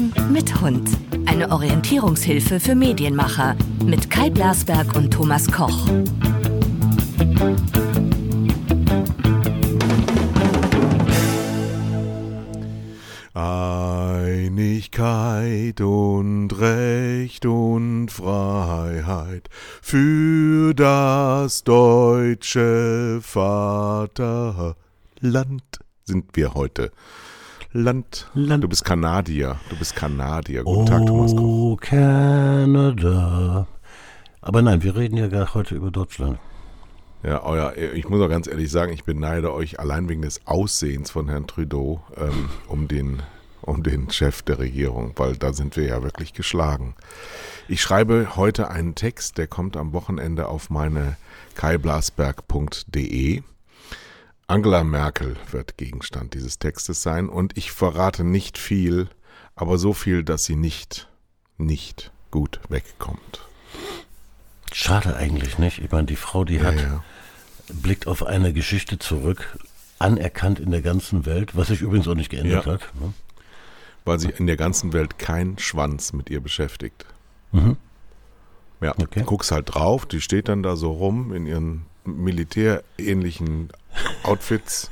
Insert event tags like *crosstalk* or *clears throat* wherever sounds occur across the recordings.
Hören mit Hund. Eine Orientierungshilfe für Medienmacher mit Kai Blasberg und Thomas Koch. Einigkeit und Recht und Freiheit für das deutsche Vaterland sind wir heute. Land. Land. Du bist Kanadier. Du bist Kanadier. Guten Tag, Thomas Koch. Oh, Canada. Aber nein, wir reden ja gar heute über Deutschland. Ja, euer, ich muss auch ganz ehrlich sagen, ich beneide euch allein wegen des Aussehens von Herrn Trudeau ähm, um, den, um den Chef der Regierung, weil da sind wir ja wirklich geschlagen. Ich schreibe heute einen Text, der kommt am Wochenende auf meine kaiblasberg.de. Angela Merkel wird Gegenstand dieses Textes sein und ich verrate nicht viel, aber so viel, dass sie nicht, nicht gut wegkommt. Schade eigentlich nicht. Ich meine, die Frau, die Ja, hat, ja. blickt auf eine Geschichte zurück, anerkannt in der ganzen Welt, was sich übrigens auch nicht geändert Ja. hat. Ne? Weil sich in der ganzen Welt kein Schwanz mit ihr beschäftigt. Mhm. Ja, Okay. guckst halt drauf, die steht dann da so rum in ihren militärähnlichen Outfits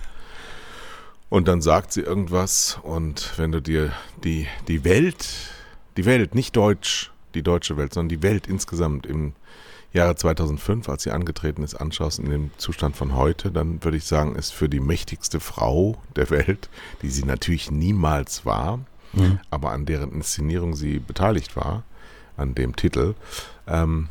und dann sagt sie irgendwas und wenn du dir die, die Welt, die Welt, nicht Deutsch, die deutsche Welt, sondern die Welt insgesamt im Jahre 2005, als sie angetreten ist, anschaust in dem Zustand von heute, dann würde ich sagen, ist für die mächtigste Frau der Welt, die sie natürlich niemals war, Mhm. aber an deren Inszenierung sie beteiligt war, an dem Titel, ähm,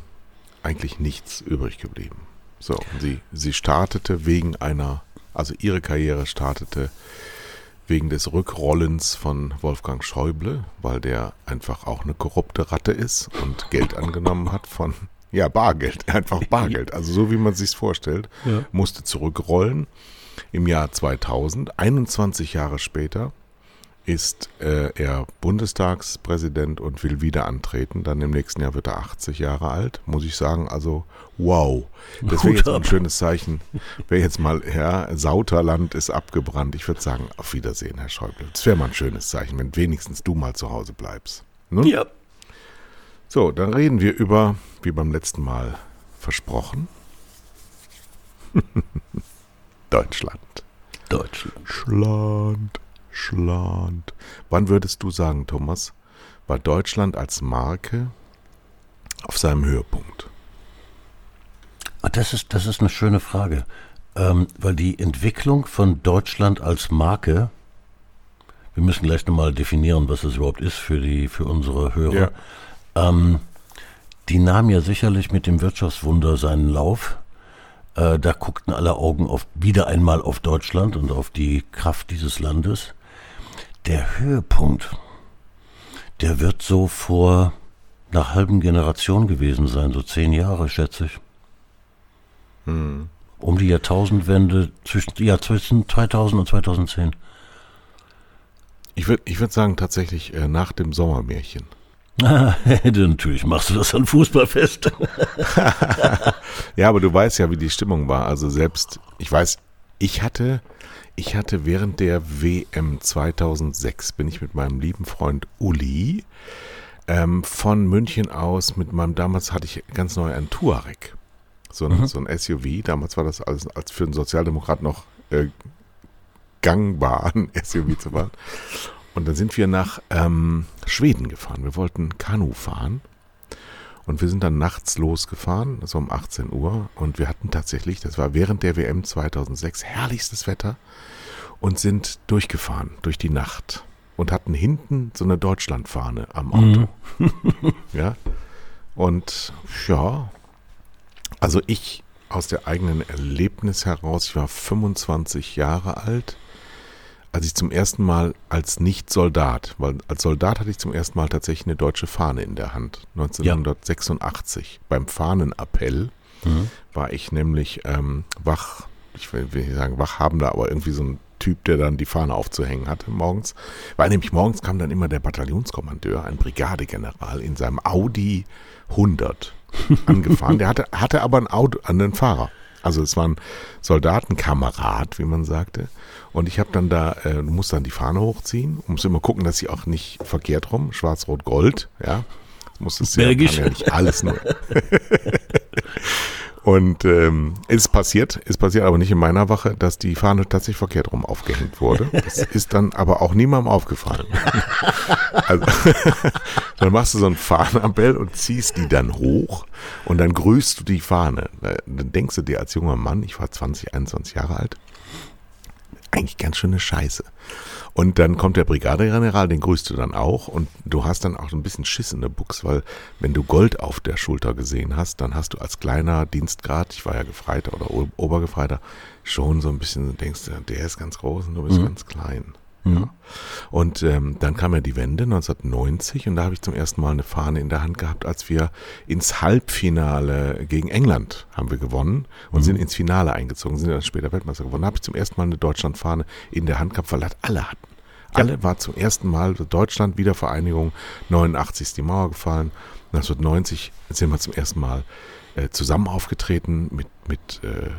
eigentlich nichts übrig geblieben. So, und sie, sie startete wegen einer, also ihre Karriere startete wegen des Rückrollens von Wolfgang Schäuble, weil der einfach auch eine korrupte Ratte ist und Geld angenommen hat von, ja, Bargeld, *laughs* einfach Bargeld, also so wie man sich vorstellt, Ja. musste zurückrollen. Im Jahr 2000, 21 Jahre später, ist äh, er Bundestagspräsident und will wieder antreten. Dann im nächsten Jahr wird er 80 Jahre alt, muss ich sagen. Also wow. Das wäre jetzt mal ein schönes Zeichen. Wäre jetzt mal, ja, Sauterland ist abgebrannt. Ich würde sagen, auf Wiedersehen, Herr Schäuble. Das wäre mal ein schönes Zeichen, wenn wenigstens du mal zu Hause bleibst. Ne? Ja. So, dann reden wir über, wie beim letzten Mal versprochen, *laughs* Deutschland. Deutschland. Schland, Schland. Wann würdest du sagen, Thomas, war Deutschland als Marke auf seinem Höhepunkt? Ah, Das ist, das ist eine schöne Frage, ähm, weil die Entwicklung von Deutschland als Marke, wir müssen gleich nochmal definieren, was das überhaupt ist für, die, für unsere Hörer, ähm, die nahm ja sicherlich mit dem Wirtschaftswunder seinen Lauf. Äh, da guckten alle Augen auf, wieder einmal auf Deutschland und auf die Kraft dieses Landes. Der Höhepunkt, der wird so vor einer halben Generation gewesen sein, so zehn Jahre, schätze ich. Hm. Um die Jahrtausendwende zwischen, ja, zwischen 2000 und 2010. Ich würde ich würd sagen, tatsächlich äh, nach dem Sommermärchen. *laughs* Natürlich machst du das an Fußballfest. *laughs* Ja, aber du weißt ja, wie die Stimmung war. Also selbst, ich weiß, ich hatte, ich hatte während der WM 2006 bin ich mit meinem lieben Freund Uli ähm, von München aus mit meinem, damals hatte ich ganz neu einen Touareg. So ein, so ein SUV. Damals war das alles als für einen Sozialdemokrat noch äh, gangbar, ein *laughs* SUV zu fahren. Und dann sind wir nach ähm, Schweden gefahren. Wir wollten Kanu fahren. Und wir sind dann nachts losgefahren, so um 18 Uhr. Und wir hatten tatsächlich, das war während der WM 2006, herrlichstes Wetter. Und sind durchgefahren durch die Nacht. Und hatten hinten so eine Deutschlandfahne am Auto. *laughs* ja. Und ja, also ich aus der eigenen Erlebnis heraus, ich war 25 Jahre alt, als ich zum ersten Mal als Nicht-Soldat, weil als Soldat hatte ich zum ersten Mal tatsächlich eine deutsche Fahne in der Hand, 1986. Beim Fahnenappell Mhm. war ich nämlich ähm, wach, ich will, will nicht sagen Wachhabender, aber irgendwie so ein Typ, der dann die Fahne aufzuhängen hatte morgens. Weil nämlich morgens kam dann immer der Bataillonskommandeur, ein Brigadegeneral, in seinem Audi 100 angefahren. Der hatte, hatte aber ein Auto, einen Fahrer. Also es war ein Soldatenkamerad, wie man sagte. Und ich habe dann da, äh, du musst dann die Fahne hochziehen, musst immer gucken, dass sie auch nicht verkehrt rum, schwarz-rot-gold, ja. Das musstest du ja, ja nicht alles nur. *laughs* Und ähm, ist passiert, ist passiert aber nicht in meiner Wache, dass die Fahne tatsächlich verkehrt rum aufgehängt wurde. Das *laughs* ist dann aber auch niemandem aufgefallen. *laughs* Also, *laughs* dann machst du so ein Fahnenappell und ziehst die dann hoch und dann grüßt du die Fahne. Dann denkst du dir als junger Mann, ich war 20, 21 Jahre alt, eigentlich ganz schöne Scheiße. Und dann kommt der Brigadegeneral, den grüßt du dann auch und du hast dann auch ein bisschen Schiss in der Buchs, weil wenn du Gold auf der Schulter gesehen hast, dann hast du als kleiner Dienstgrad, ich war ja Gefreiter oder Obergefreiter, schon so ein bisschen denkst du, der ist ganz groß und du bist ganz klein. Ja. Und ähm, dann kam ja die Wende 1990 und da habe ich zum ersten Mal eine Fahne in der Hand gehabt, als wir ins Halbfinale gegen England haben wir gewonnen und sind ins Finale eingezogen, sind dann später Weltmeister geworden. Da habe ich zum ersten Mal eine Deutschlandfahne in der Hand gehabt, weil das alle hatten. Alle war zum ersten Mal Deutschland Wiedervereinigung, 89 ist die Mauer gefallen, 1990 sind wir zum ersten Mal äh, zusammen aufgetreten mit, mit äh,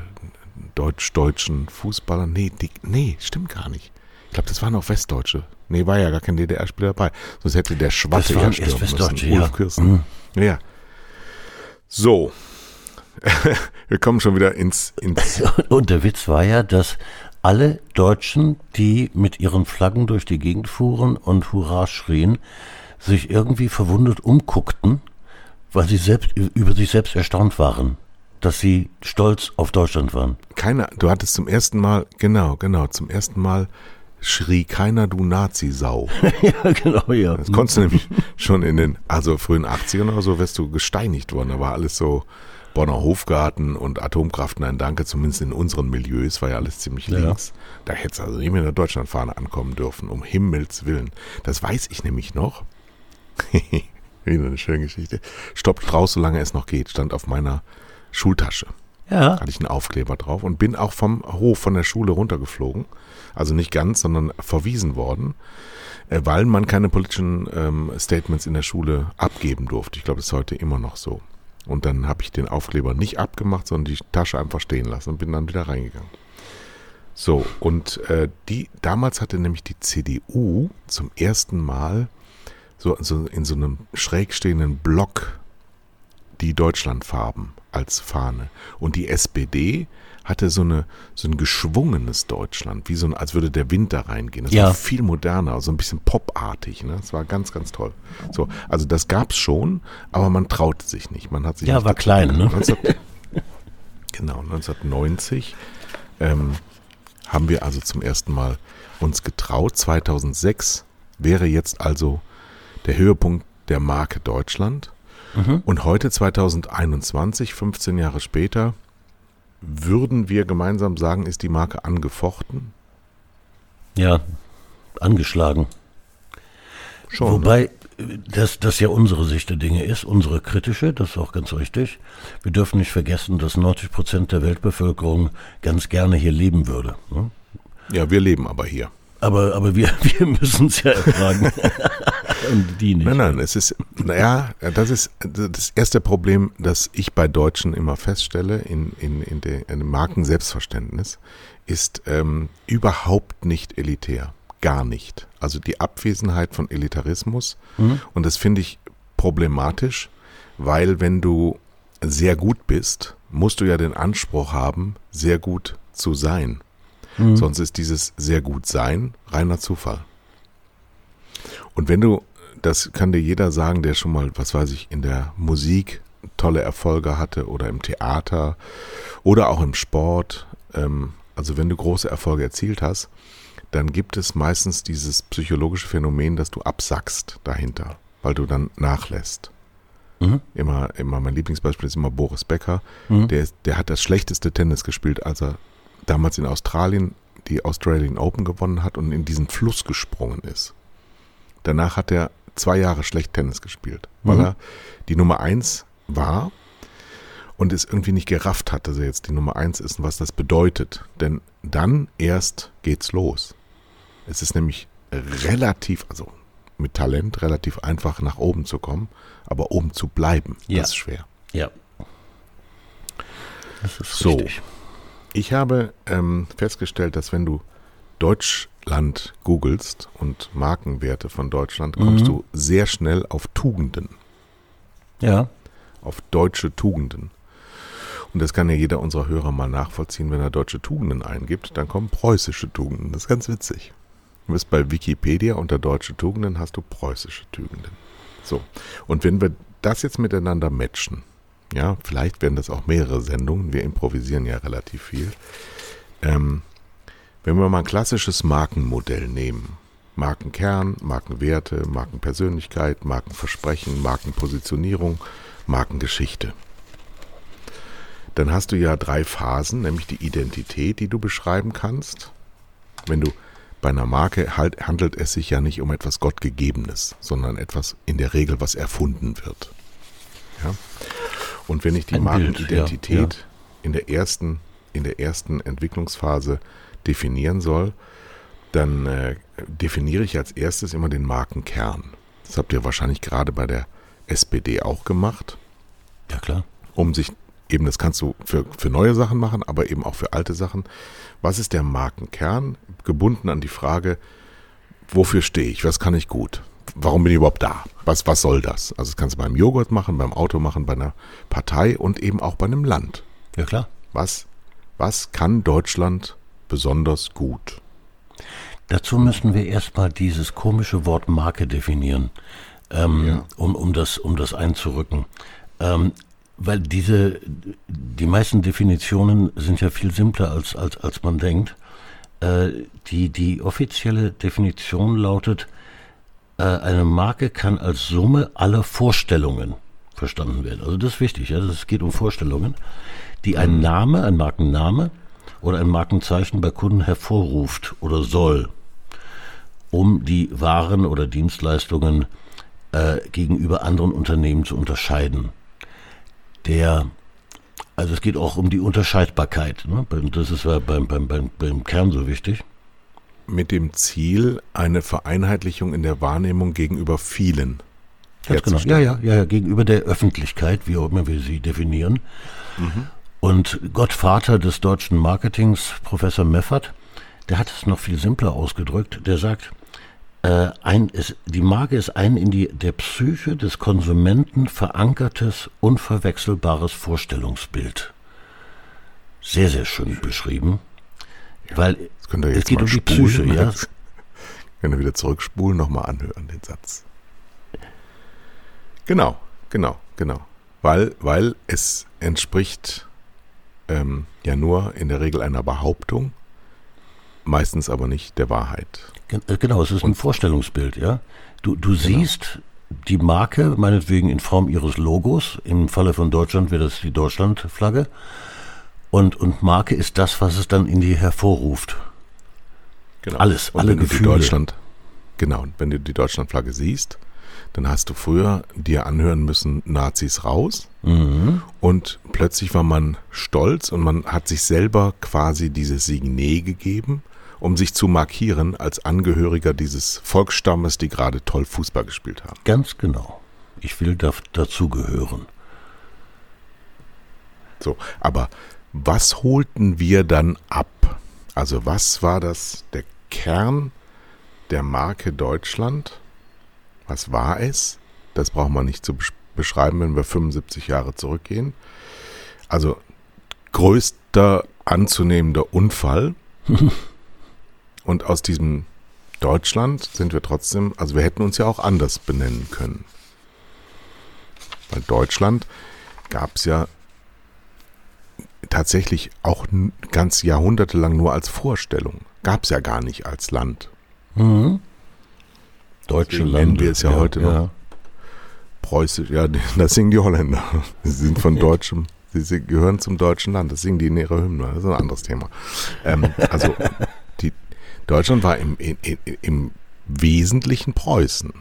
deutsch-deutschen Fußballern. Nee, die, nee, stimmt gar nicht. Ich glaube, das waren auch Westdeutsche. Nee, war ja gar kein DDR-Spieler dabei. Sonst hätte der Schwatte ja müssen. Westdeutsche, Ulf ja. Kirsten. Mhm. Ja. So. *laughs* wir kommen schon wieder ins, ins *laughs* Und der Witz war ja, dass alle Deutschen, die mit ihren Flaggen durch die Gegend fuhren und Hurra schrien, sich irgendwie verwundert umguckten, weil sie selbst über sich selbst erstaunt waren, dass sie stolz auf Deutschland waren. keiner, du hattest zum ersten Mal, genau, genau, zum ersten Mal schrie keiner, du Nazi-Sau. *laughs* ja, genau, ja. Das konntest du nämlich schon in den, also frühen 80ern oder so, wärst du gesteinigt worden. Da war alles so Bonner Hofgarten und Atomkraft, nein, danke, zumindest in unseren Milieus war ja alles ziemlich Ja. links. Da hättest du also nicht mehr in der Deutschlandfahne ankommen dürfen, um Himmels Willen. Das weiß ich nämlich noch. *laughs* Wieder eine schöne Geschichte. Stoppt Strauß, solange es noch geht, stand auf meiner Schultasche Ja, hatte ich einen Aufkleber drauf und bin auch vom Hof von der Schule runtergeflogen. Also nicht ganz, sondern verwiesen worden, äh, weil man keine politischen ähm, Statements in der Schule abgeben durfte. Ich glaube, das ist heute immer noch so. Und dann habe ich den Aufkleber nicht abgemacht, sondern die Tasche einfach stehen lassen und bin dann wieder reingegangen. So, und äh, die, damals hatte nämlich die CDU zum ersten Mal so, so in so einem schräg stehenden Block die Deutschlandfarben als Fahne. Und die SPD hatte so, eine, so ein geschwungenes Deutschland, wie so ein, als würde der Wind da reingehen. Das Ja. war viel moderner, so ein bisschen popartig. Ne? Das war ganz, ganz toll. So, also das gab's schon, aber man traute sich nicht. Man hat sich Ja, war klein, ne? 19 *laughs* genau, 1990 ähm, haben wir also zum ersten Mal uns getraut. 2006 wäre jetzt also der Höhepunkt der Marke Deutschland. Und heute 2021, 15 Jahre später, würden wir gemeinsam sagen, ist die Marke angefochten? ja, angeschlagen. Schon. ne? Wobei äh, das, das ja unsere Sicht der Dinge ist, unsere kritische, das ist auch ganz richtig. Wir dürfen nicht vergessen, dass 90 Prozent der Weltbevölkerung ganz gerne hier leben würde. ne? Ja, wir leben aber hier. Aber, aber wir, *laughs* wir müssen es ja ertragen. *laughs* Und die nicht. Nein, nein, es ist, naja, das ist das erste Problem, das ich bei Deutschen immer feststelle in, in, in, in dem Marken-Selbstverständnis, ist ähm, überhaupt nicht elitär. Gar nicht. Also die Abwesenheit von Elitarismus. Und das finde ich problematisch, weil wenn du sehr gut bist, musst du ja den Anspruch haben, sehr gut zu sein. Sonst ist dieses sehr gut sein reiner Zufall. Und wenn du, das kann dir jeder sagen, der schon mal, was weiß ich, in der Musik tolle Erfolge hatte oder im Theater oder auch im Sport, ähm, also wenn du große Erfolge erzielt hast, dann gibt es meistens dieses psychologische Phänomen, dass du absackst dahinter, weil du dann nachlässt. Mhm. Immer, immer mein Lieblingsbeispiel ist immer Boris Becker. Der, ist- der hat das schlechteste Tennis gespielt, als er damals in Australien die Australian Open gewonnen hat und in diesen Fluss gesprungen ist. Danach hat er zwei Jahre schlecht Tennis gespielt, weil Mhm. er die Nummer eins war und es irgendwie nicht gerafft hat, dass er jetzt die Nummer eins ist und was das bedeutet. Denn dann erst geht's los. Es ist nämlich relativ, also mit Talent relativ einfach nach oben zu kommen, aber oben zu bleiben, Ja. das ist schwer. Ja. Das ist So. richtig. Ich habe ähm, festgestellt, dass wenn du Deutschland googelst und Markenwerte von Deutschland, kommst Mhm. du sehr schnell auf Tugenden, Ja. auf deutsche Tugenden. Und das kann ja jeder unserer Hörer mal nachvollziehen, wenn er deutsche Tugenden eingibt, dann kommen preußische Tugenden. Das ist ganz witzig. Du bist bei Wikipedia unter deutsche Tugenden hast du preußische Tugenden. So. Und wenn wir das jetzt miteinander matchen, ja, vielleicht werden das auch mehrere Sendungen, wir improvisieren ja relativ viel. Ähm, wenn wir mal ein klassisches Markenmodell nehmen, Markenkern, Markenwerte, Markenpersönlichkeit, Markenversprechen, Markenpositionierung, Markengeschichte. Dann hast du ja drei Phasen, nämlich die Identität, die du beschreiben kannst. Wenn du bei einer Marke halt, handelt es sich ja nicht um etwas Gottgegebenes, sondern etwas in der Regel, was erfunden wird. Ja? Und wenn ich die Ein Bild, Markenidentität ja, in der ersten in der ersten Entwicklungsphase definieren soll, dann äh, definiere ich als erstes immer den Markenkern. Das habt ihr wahrscheinlich gerade bei der SPD auch gemacht, Ja, klar. um sich eben, das kannst du für, für neue Sachen machen, aber eben auch für alte Sachen. Was ist der Markenkern? Gebunden an die Frage, wofür stehe ich? Was kann ich gut? Warum bin ich überhaupt da? Was, was soll das? Also das kannst du beim Joghurt machen, beim Auto machen, bei einer Partei und eben auch bei einem Land. Ja, klar. Was, was kann Deutschland besonders gut? Dazu müssen wir erstmal dieses komische Wort Marke definieren, ähm, Ja. um, um, das, um das einzurücken. Ähm, weil diese, die meisten Definitionen sind ja viel simpler, als, als, als man denkt. Äh, die, die offizielle Definition lautet, äh, eine Marke kann als Summe aller Vorstellungen verstanden werden. Also das ist wichtig, ja, es geht um Vorstellungen, die ein Name, ein Markenname oder ein Markenzeichen bei Kunden hervorruft oder soll, um die Waren oder Dienstleistungen äh, gegenüber anderen Unternehmen zu unterscheiden. Der, also es geht auch um die Unterscheidbarkeit. Ne? Das ist ja beim, beim, beim, beim Kern so wichtig. Mit dem Ziel, eine Vereinheitlichung in der Wahrnehmung gegenüber vielen. Ganz genau. Ja, ja, ja, ja, gegenüber der Öffentlichkeit, wie auch immer wir sie definieren. Und Gottvater des deutschen Marketings, Professor Meffert, der hat es noch viel simpler ausgedrückt. Der sagt, äh, ein, ist, die Marke ist ein in die, der Psyche des Konsumenten verankertes, unverwechselbares Vorstellungsbild. Sehr, sehr schön beschrieben. Weil es geht um die spulen. Psyche, ja. *laughs* Könnt ihr wieder zurückspulen, nochmal anhören, den Satz. Genau, genau, genau. Weil, weil es entspricht ähm, ja nur in der Regel einer Behauptung, meistens aber nicht der Wahrheit. Äh, Genau, es ist ein Vorstellungsbild, ja. Du, du siehst die Marke, meinetwegen in Form ihres Logos, im Falle von Deutschland wäre das die Deutschlandflagge, und, und Marke ist das, was es dann in dir hervorruft. Genau. Alles, Und alle wenn du die Gefühle. Deutschland, genau, wenn du die Deutschlandflagge siehst, dann hast du früher dir anhören müssen, Nazis raus. Mhm. Und plötzlich war man stolz und man hat sich selber quasi dieses Signet gegeben, um sich zu markieren als Angehöriger dieses Volksstammes, die gerade toll Fußball gespielt haben. Ganz genau. Ich will da, dazugehören. So, aber was holten wir dann ab? Also was war das der Kern der Marke Deutschland? Was war es? Das braucht man nicht zu besch- beschreiben, wenn wir 75 Jahre zurückgehen. Also größter anzunehmender Unfall. *laughs* Und aus diesem Deutschland sind wir trotzdem, also wir hätten uns ja auch anders benennen können. Weil Deutschland gab es ja tatsächlich auch ganz jahrhundertelang nur als Vorstellung. Gab es ja gar nicht als Land. Mhm. Deutsche Deswegen Lande. nennen wir es ja heute noch. Preußisch, ja, *laughs* das singen die Holländer. Sie sind von *laughs* deutschem, sie gehören zum deutschen Land. Das singen die in ihrer Hymne. Das ist ein anderes Thema. Ähm, also, *laughs* die, Deutschland war im, in, in, im Wesentlichen Preußen.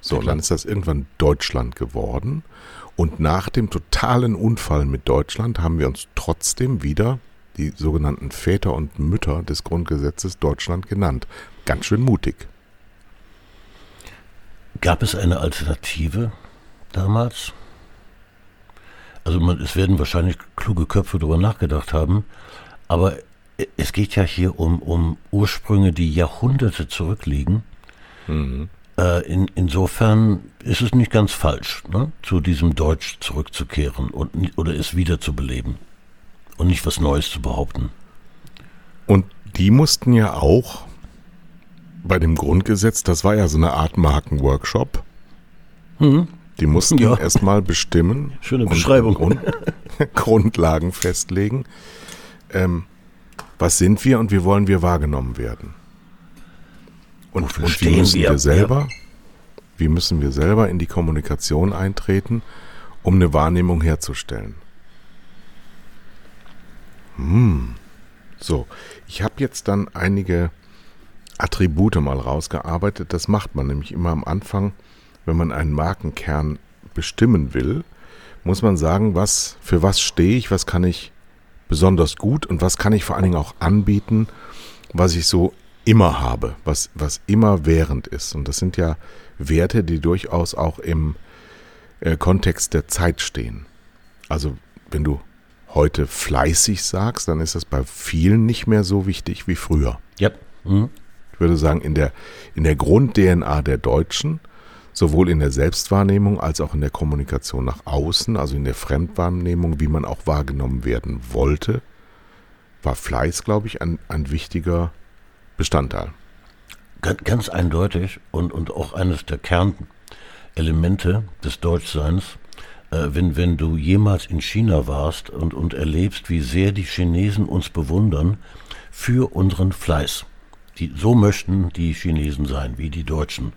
So, Ja, und dann ist das irgendwann Deutschland geworden. Und nach dem totalen Unfall mit Deutschland haben wir uns trotzdem wieder die sogenannten Väter und Mütter des Grundgesetzes Deutschland genannt. Ganz schön mutig. Gab es eine Alternative damals? Also man, es werden wahrscheinlich kluge Köpfe darüber nachgedacht haben, Aber es geht ja hier um, um Ursprünge, die Jahrhunderte zurückliegen. Mhm. Äh, in, insofern ist es nicht ganz falsch, ne, zu diesem Deutsch zurückzukehren und, oder es wiederzubeleben und nicht was Neues zu behaupten. Und die mussten ja auch bei dem Grundgesetz, das war ja so eine Art Markenworkshop, Mhm. die mussten *laughs* Ja. erstmal bestimmen. Schöne und Beschreibung. Grund, *laughs* Grundlagen festlegen. Ähm, was sind wir und wie wollen wir wahrgenommen werden? Und, und wie müssen wir? wir selber, wie müssen wir selber in die Kommunikation eintreten, um eine Wahrnehmung herzustellen? Hm. So, ich habe jetzt dann einige Attribute mal rausgearbeitet. Das macht man nämlich immer am Anfang, wenn man einen Markenkern bestimmen will, muss man sagen, was für was stehe ich, was kann ich besonders gut und was kann ich vor allen Dingen auch anbieten, was ich so immer habe, was was immer während ist. Und das sind ja Werte, die durchaus auch im äh, Kontext der Zeit stehen. Also wenn du heute fleißig sagst, dann ist das bei vielen nicht mehr so wichtig wie früher. Ja. Mhm. Ich würde sagen, in der, in der Grund-DNA der Deutschen, sowohl in der Selbstwahrnehmung als auch in der Kommunikation nach außen, also in der Fremdwahrnehmung, wie man auch wahrgenommen werden wollte, war Fleiß, glaube ich, ein, ein wichtiger Bestandteil. Ganz, eindeutig und, und auch eines der Kernelemente des Deutschseins, äh, wenn, wenn du jemals in China warst und, und erlebst, wie sehr die Chinesen uns bewundern für unseren Fleiß. Die, so möchten die Chinesen sein wie die Deutschen.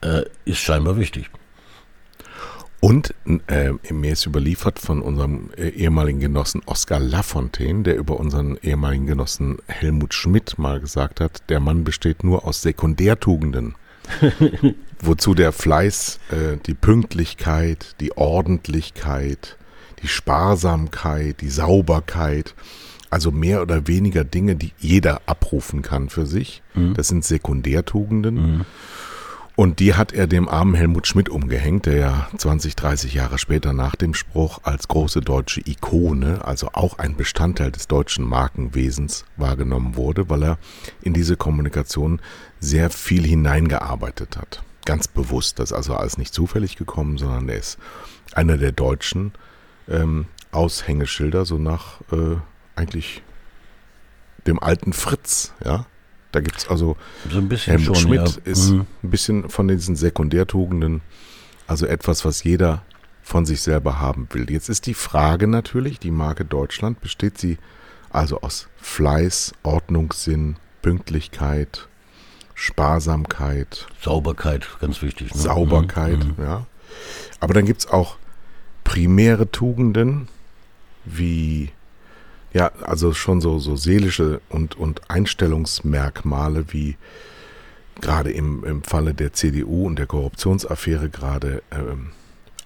Äh, ist scheinbar wichtig. Und äh, mir ist überliefert von unserem äh, ehemaligen Genossen Oskar Lafontaine, der über unseren ehemaligen Genossen Helmut Schmidt mal gesagt hat, der Mann besteht nur aus Sekundärtugenden. *laughs* Wozu der Fleiß, äh, die Pünktlichkeit, die Ordentlichkeit, die Sparsamkeit, die Sauberkeit, also mehr oder weniger Dinge, die jeder abrufen kann für sich. Das sind Sekundärtugenden. Und die hat er dem armen Helmut Schmidt umgehängt, der ja 20, 30 Jahre später nach dem Spruch als große deutsche Ikone, also auch ein Bestandteil des deutschen Markenwesens wahrgenommen wurde, weil er in diese Kommunikation sehr viel hineingearbeitet hat. Ganz bewusst, das ist also alles nicht zufällig gekommen, sondern er ist einer der deutschen ähm, Aushängeschilder, so nach äh, eigentlich dem alten Fritz, ja. Da gibt's also So ein bisschen Helmut schon. Schmidt ja. ist Mhm. ein bisschen von diesen Sekundärtugenden, also etwas, was jeder von sich selber haben will. Jetzt ist die Frage natürlich, die Marke Deutschland, besteht sie also aus Fleiß, Ordnungssinn, Pünktlichkeit, Sparsamkeit, Sauberkeit, ganz wichtig. Ne? Sauberkeit, Mhm. ja. Aber dann gibt's auch primäre Tugenden, wie, ja, also schon so, so seelische und, und Einstellungsmerkmale, wie gerade im, im Falle der CDU und der Korruptionsaffäre gerade ähm,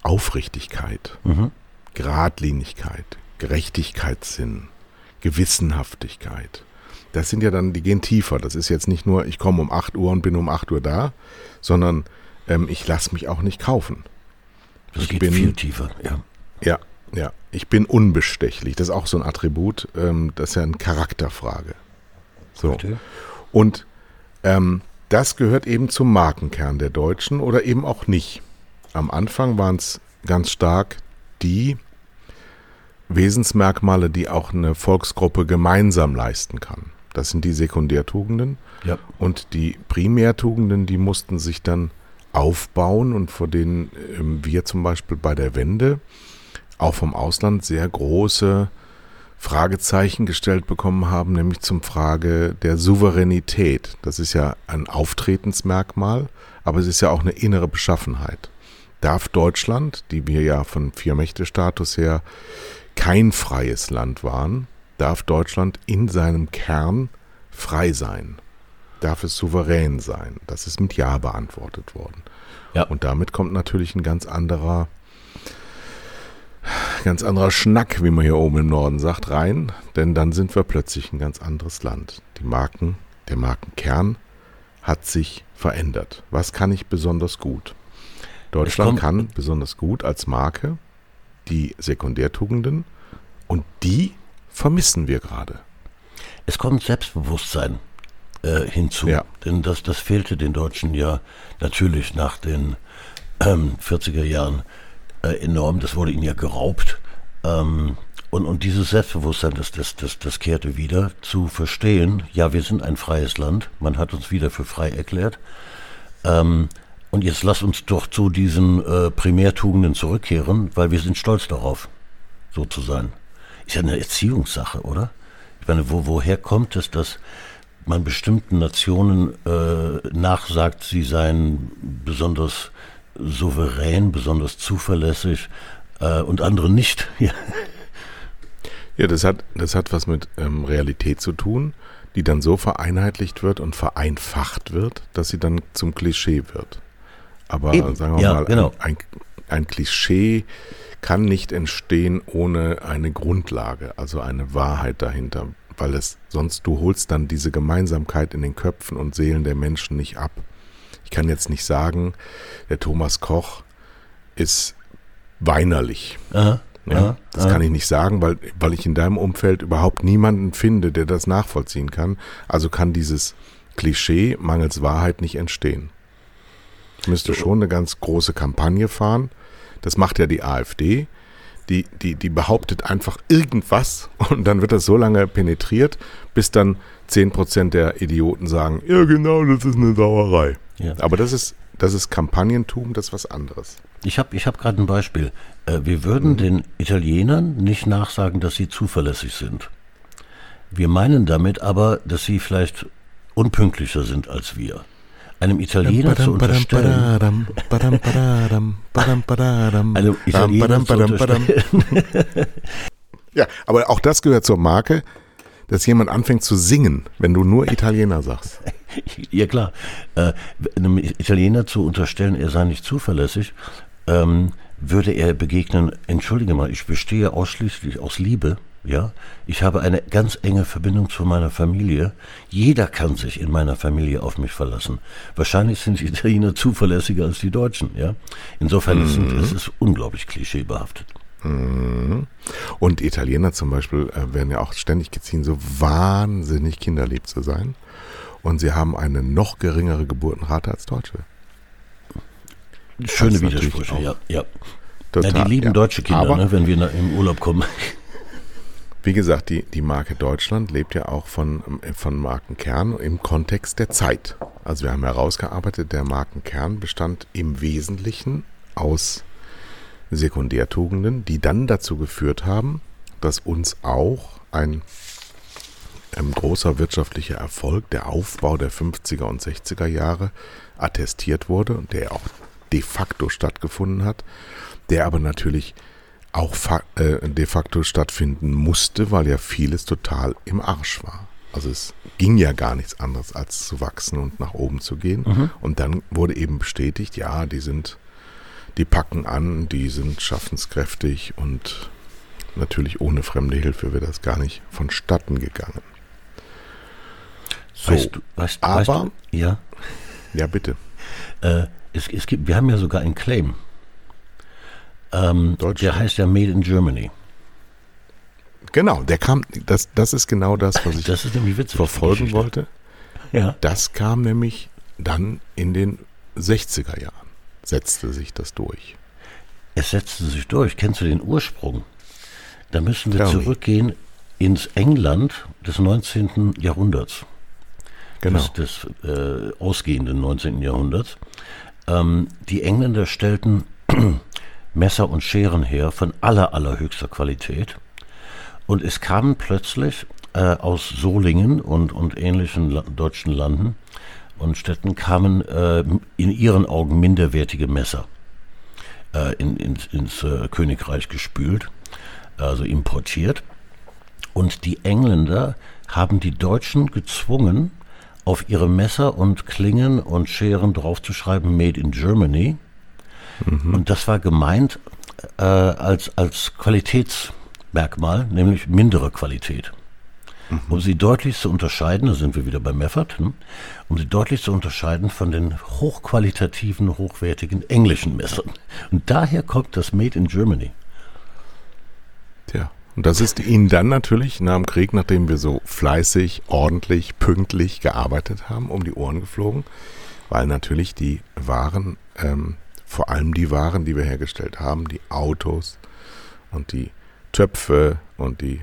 Aufrichtigkeit, Mhm. Gradlinigkeit, Gerechtigkeitssinn, Gewissenhaftigkeit. Das sind ja dann, die gehen tiefer. Das ist jetzt nicht nur, ich komme um 8 Uhr und bin um 8 Uhr da, sondern ähm, ich lasse mich auch nicht kaufen. Das Ich geht bin- viel tiefer, ja. Ja, ja. Ich bin unbestechlich. Das ist auch so ein Attribut, ähm, das ist ja eine Charakterfrage. So. Bitte? Und ähm, das gehört eben zum Markenkern der Deutschen oder eben auch nicht. Am Anfang waren es ganz stark die Wesensmerkmale, die auch eine Volksgruppe gemeinsam leisten kann. Das sind die Sekundärtugenden. Ja. Und die Primärtugenden, die mussten sich dann aufbauen und vor denen ähm, wir zum Beispiel bei der Wende auch vom Ausland sehr große Fragezeichen gestellt bekommen haben, nämlich zum Frage der Souveränität. Das ist ja ein Auftretensmerkmal, aber es ist ja auch eine innere Beschaffenheit. Darf Deutschland, die wir ja von Vier-Mächte-Status her kein freies Land waren, darf Deutschland in seinem Kern frei sein? Darf es souverän sein? Das ist mit Ja beantwortet worden. Ja. Und damit kommt natürlich ein ganz anderer, ganz anderer Schnack, wie man hier oben im Norden sagt, rein, denn dann sind wir plötzlich ein ganz anderes Land. Die Marken, der Markenkern hat sich verändert. Was kann ich besonders gut? Deutschland kann besonders gut als Marke die Sekundärtugenden und die vermissen wir gerade. Es kommt Selbstbewusstsein äh, hinzu. Ja. Denn das, das fehlte den Deutschen ja natürlich nach den ähm, 40er Jahren äh, enorm. Das wurde ihnen ja geraubt. Ähm, und, und dieses Selbstbewusstsein, das, das, das, das kehrte wieder zu verstehen, ja, wir sind ein freies Land, man hat uns wieder für frei erklärt. Ähm, und jetzt lass uns doch zu diesen äh, Primärtugenden zurückkehren, weil wir sind stolz darauf, so zu sein. Ist ja eine Erziehungssache, oder? Ich meine, wo, woher kommt es, dass man bestimmten Nationen äh, nachsagt, sie seien besonders souverän, besonders zuverlässig äh, und andere nicht? *laughs* Ja. Das hat, das hat was mit ähm, Realität zu tun, die dann so vereinheitlicht wird und vereinfacht wird, dass sie dann zum Klischee wird. Aber Eben. sagen wir Ja, mal, genau. ein, ein Klischee kann nicht entstehen ohne eine Grundlage, also eine Wahrheit dahinter, weil es sonst du holst dann diese Gemeinsamkeit in den Köpfen und Seelen der Menschen nicht ab. Ich kann jetzt nicht sagen, der Thomas Koch ist weinerlich. Aha, Ja, aha, das aha. kann ich nicht sagen, weil, weil ich in deinem Umfeld überhaupt niemanden finde, der das nachvollziehen kann. Also kann dieses Klischee mangels Wahrheit nicht entstehen. Ich müsste schon eine ganz große Kampagne fahren. Das macht ja die AfD. Die, die, die behauptet einfach irgendwas *laughs* und dann wird das so lange penetriert, bis dann 10% der Idioten sagen, ja genau, das ist eine Sauerei. Ja. Aber das ist, das ist Kampagnentum, das ist was anderes. Ich habe ich hab gerade ein Beispiel. Äh, wir würden den Italienern nicht nachsagen, dass sie zuverlässig sind. Wir meinen damit aber, dass sie vielleicht unpünktlicher sind als wir. Einem Italiener zu unterstellen, einem Italiener zu unterstellen, *laughs* Ja, aber auch das gehört zur Marke, dass jemand anfängt zu singen, wenn du nur Italiener sagst. *laughs* ja klar, äh, einem Italiener zu unterstellen, er sei nicht zuverlässig, ähm, würde er begegnen, entschuldige mal, ich bestehe ausschließlich aus Liebe, ja, ich habe eine ganz enge Verbindung zu meiner Familie, jeder kann sich in meiner Familie auf mich verlassen. Wahrscheinlich sind die Italiener *laughs* zuverlässiger als die Deutschen, ja. Insofern ist es unglaublich klischeebehaftet. Und Italiener zum Beispiel äh, werden ja auch ständig geziehen, so wahnsinnig kinderlieb zu sein. Und sie haben eine noch geringere Geburtenrate als Deutsche. Schöne Widersprüche, ja, ja. Total, ja, die lieben ja. deutsche Kinder, Aber, ne, wenn wir na- im Urlaub kommen. *laughs* wie gesagt, die, die Marke Deutschland lebt ja auch von, von Markenkern im Kontext der Zeit. Also wir haben herausgearbeitet, der Markenkern bestand im Wesentlichen aus Sekundärtugenden, die dann dazu geführt haben, dass uns auch ein ähm, großer wirtschaftlicher Erfolg, der Aufbau der 50er und 60er Jahre attestiert wurde und der auch de facto stattgefunden hat, der aber natürlich auch äh, de facto stattfinden musste, weil ja vieles total im Arsch war. Also es ging ja gar nichts anderes, als zu wachsen und nach oben zu gehen. Und dann wurde eben bestätigt, ja, die sind, die packen an, die sind schaffenskräftig und natürlich ohne fremde Hilfe wäre das gar nicht vonstatten gegangen. So, Weißt du, weißt, weißt aber- du, ja, ja bitte. äh, es, es gibt, wir haben ja sogar einen Claim. Ähm, der heißt ja Made in Germany. Genau, der kam, das, das ist genau das, was ich Das witzig. verfolgen wollte. Ja. Das kam nämlich dann in den 60er Jahren, setzte sich das durch. Es setzte sich durch. Kennst du den Ursprung? Da müssen wir me. zurückgehen ins England des 19. Jahrhunderts. Genau. des, des äh, ausgehenden 19. Jahrhunderts. Ähm, die Engländer stellten *clears throat* Messer und Scheren her von aller, allerhöchster Qualität. Und es kamen plötzlich äh, aus Solingen und, und ähnlichen La deutschen Landen und Städten kamen äh, in ihren Augen minderwertige Messer äh, in, ins, ins äh, Königreich gespült, also importiert. Und die Engländer haben die Deutschen gezwungen, auf ihre Messer und Klingen und Scheren draufzuschreiben Made in Germany. Und das war gemeint äh, als, als Qualitätsmerkmal, nämlich mindere Qualität. Um sie deutlich zu unterscheiden, da sind wir wieder bei Meffert, hm, um sie deutlich zu unterscheiden von den hochqualitativen, hochwertigen englischen Messern. Und daher kommt das Made in Germany. Tja, Und das ist ihnen dann natürlich nach dem Krieg, nachdem wir so fleißig, ordentlich, pünktlich gearbeitet haben, um die Ohren geflogen, weil natürlich die Waren, ähm, vor allem die Waren, die wir hergestellt haben, die Autos und die Töpfe und die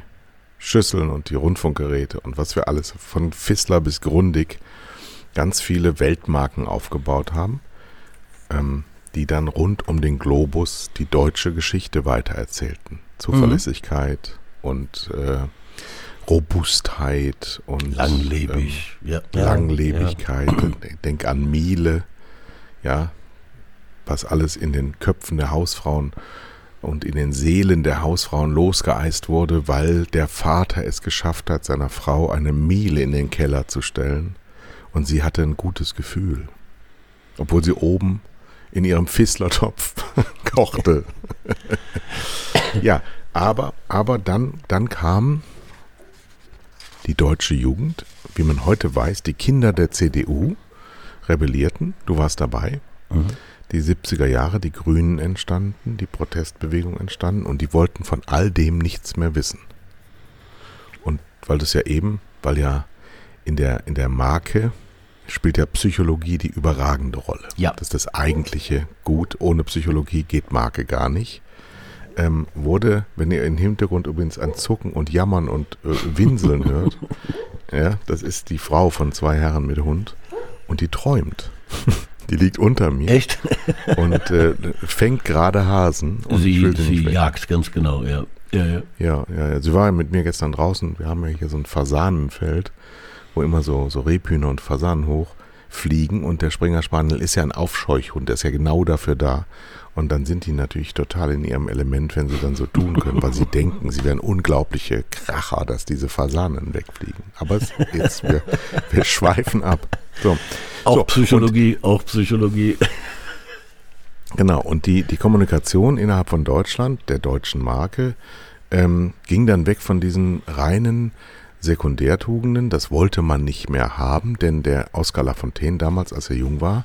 Schüsseln und die Rundfunkgeräte und was wir alles von Fissler bis Grundig ganz viele Weltmarken aufgebaut haben, ähm, die dann rund um den Globus die deutsche Geschichte weitererzählten. Zuverlässigkeit mhm. und äh, Robustheit und langlebig, ähm, ja. Langlebigkeit. Ja. Denk an Miele, ja, was alles in den Köpfen der Hausfrauen und in den Seelen der Hausfrauen losgeeist wurde, weil der Vater es geschafft hat, seiner Frau eine Miele in den Keller zu stellen und sie hatte ein gutes Gefühl, obwohl sie oben in ihrem Fisslertopf *laughs* kochte. *laughs* ja, aber, aber dann, dann kam die deutsche Jugend, wie man heute weiß, die Kinder der CDU rebellierten. Du warst dabei. Mhm. Die 70er Jahre, die Grünen entstanden, die Protestbewegung entstanden und die wollten von all dem nichts mehr wissen. Und weil das ja eben, weil ja in der, in der Marke spielt ja Psychologie die überragende Rolle. Ja. Das ist das eigentliche Gut. Ohne Psychologie geht Marke gar nicht. Ähm, wurde, wenn ihr im Hintergrund übrigens ein Zucken und Jammern und äh, Winseln hört, *laughs* ja, das ist die Frau von zwei Herren mit Hund und die träumt. Die liegt unter mir. Echt? *laughs* und äh, fängt gerade Hasen. Und sie sie jagt, ganz genau, ja. Ja, ja. ja, ja, ja. Sie war mit mir gestern draußen. Wir haben ja hier so ein Fasanenfeld wo immer so, so Rebhühner und Fasanen hochfliegen und der Springer Spaniel ist ja ein Aufscheuchhund, der ist ja genau dafür da. Und dann sind die natürlich total in ihrem Element, wenn sie dann so tun können, weil sie *laughs* denken, sie wären unglaubliche Kracher, dass diese Fasanen wegfliegen. Aber es, jetzt, wir, wir schweifen ab. So. Auch so, Psychologie, auch Psychologie. *laughs* Genau, und die, die Kommunikation innerhalb von Deutschland, der deutschen Marke, ähm, ging dann weg von diesen reinen Sekundärtugenden, das wollte man nicht mehr haben, denn der Oskar Lafontaine damals, als er jung war,